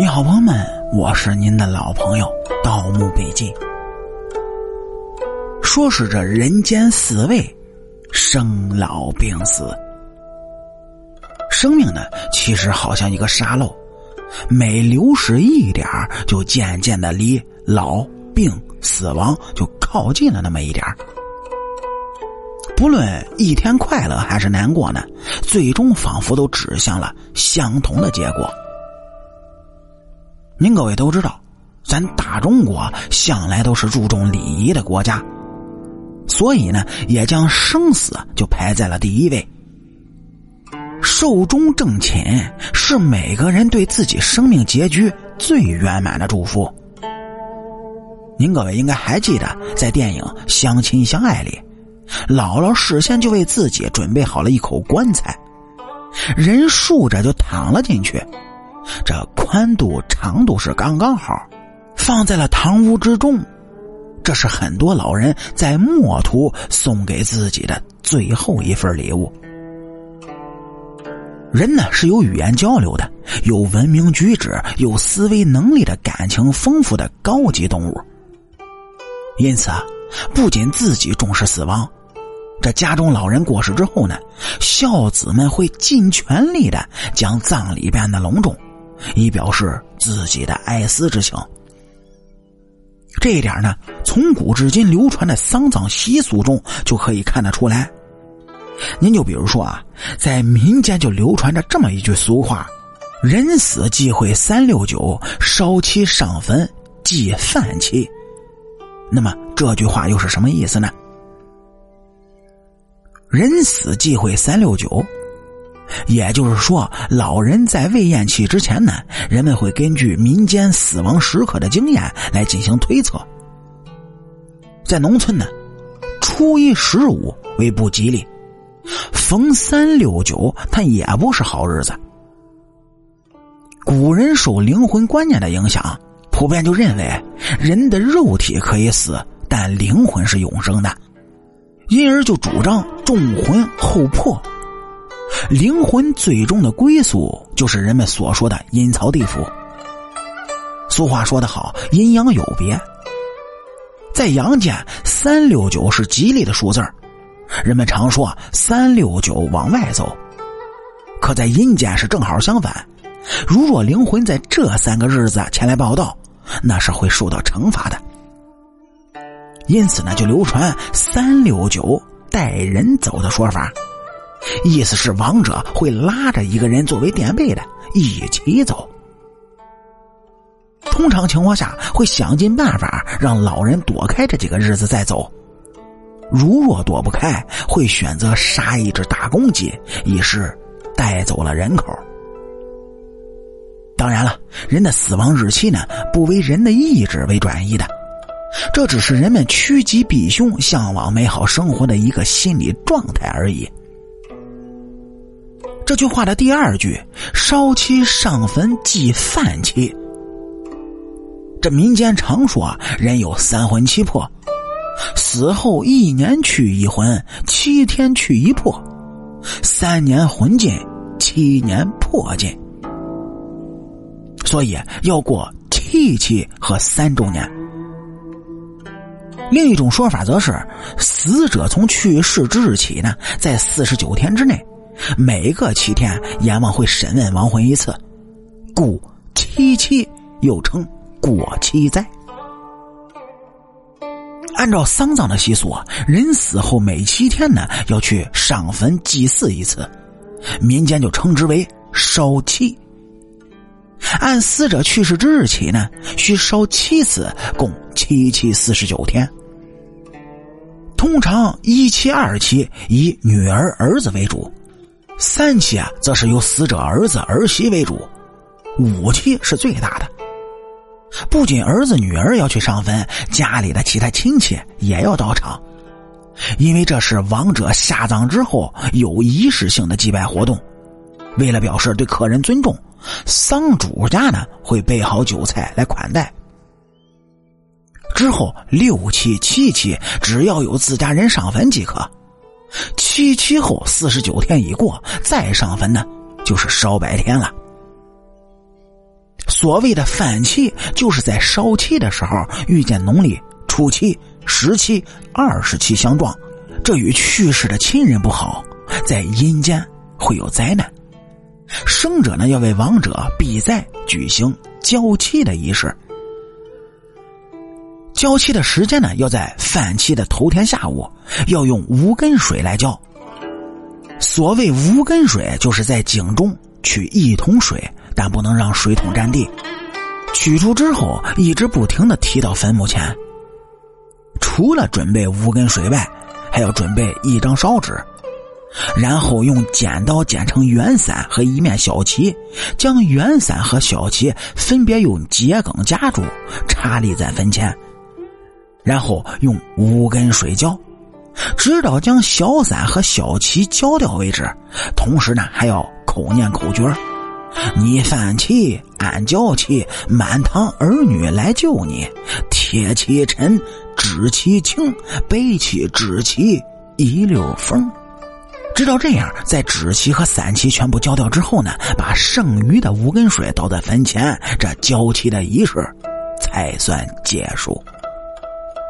你好，朋友们，我是您的老朋友盗墓笔记。说是这人间四味，生老病死。生命呢，其实好像一个沙漏，每流失一点就渐渐的离老、病、死亡就靠近了那么一点不论一天快乐还是难过呢，最终仿佛都指向了相同的结果。您各位都知道，咱大中国向来都是注重礼仪的国家，所以呢，也将生死就排在了第一位。寿终正寝是每个人对自己生命结局最圆满的祝福。您各位应该还记得，在电影《相亲相爱》里，姥姥事先就为自己准备好了一口棺材，人竖着就躺了进去。这宽度、长度是刚刚好，放在了堂屋之中。这是很多老人在末途送给自己的最后一份礼物。人呢是有语言交流的，有文明举止、有思维能力的感情丰富的高级动物。因此啊，不仅自己重视死亡，这家中老人过世之后呢，孝子们会尽全力的将葬礼办得隆重。以表示自己的哀思之情。这一点呢，从古至今流传的丧葬习俗中就可以看得出来。您就比如说啊，在民间就流传着这么一句俗话：“人死忌讳三六九，烧漆上坟忌饭气。”那么这句话又是什么意思呢？人死忌讳三六九。也就是说，老人在未咽气之前呢，人们会根据民间死亡时刻的经验来进行推测。在农村呢，初一十五为不吉利，逢三六九它也不是好日子。古人受灵魂观念的影响，普遍就认为人的肉体可以死，但灵魂是永生的，因而就主张重魂后魄。灵魂最终的归宿，就是人们所说的阴曹地府。俗话说得好，阴阳有别。在阳间，三六九是吉利的数字人们常说三六九往外走。可在阴间是正好相反，如若灵魂在这三个日子前来报道，那是会受到惩罚的。因此呢，就流传三六九带人走的说法。意思是亡者会拉着一个人作为垫背的，一起走。通常情况下会想尽办法让老人躲开这几个日子再走。如若躲不开，会选择杀一只大公鸡，以示带走了人口。当然了，人的死亡日期呢，不为人的意志为转移的，这只是人们趋吉避凶、向往美好生活的一个心理状态而已。这句话的第二句“烧漆上坟祭饭气”，这民间常说人有三魂七魄，死后一年去一魂，七天去一魄，三年魂尽，七年魄尽，所以要过七七和三周年。另一种说法则是，死者从去世之日起呢，在四十九天之内。每个七天，阎王会审问亡魂一次，故七七又称过七灾。按照丧葬的习俗啊，人死后每七天呢要去上坟祭祀一次，民间就称之为烧七。按死者去世之日起呢，需烧七次，共七七四十九天。通常一期、二期以女儿、儿子为主。三期啊，则是由死者儿子儿媳为主；五期是最大的，不仅儿子女儿要去上坟，家里的其他亲戚也要到场，因为这是亡者下葬之后有仪式性的祭拜活动。为了表示对客人尊重，丧主家呢会备好酒菜来款待。之后六期、七期，只要有自家人上坟即可。七七后四十九天已过，再上坟呢，就是烧白天了。所谓的翻气，就是在烧气的时候遇见农历初七、十七、二十七相撞，这与去世的亲人不好，在阴间会有灾难。生者呢要为亡者避灾，举行交气的仪式。浇漆的时间呢要在翻气的头天下午，要用无根水来浇。所谓无根水，就是在井中取一桶水，但不能让水桶占地。取出之后，一直不停的提到坟墓前。除了准备无根水外，还要准备一张烧纸，然后用剪刀剪成圆伞和一面小旗，将圆伞和小旗分别用桔梗夹住，插立在坟前，然后用无根水浇。直到将小伞和小旗浇掉为止，同时呢还要口念口诀你犯气，俺娇气，满堂儿女来救你。铁气沉，纸气轻，背起纸旗一溜风。直到这样，在纸旗和伞旗全部浇掉之后呢，把剩余的五根水倒在坟前，这浇旗的仪式才算结束。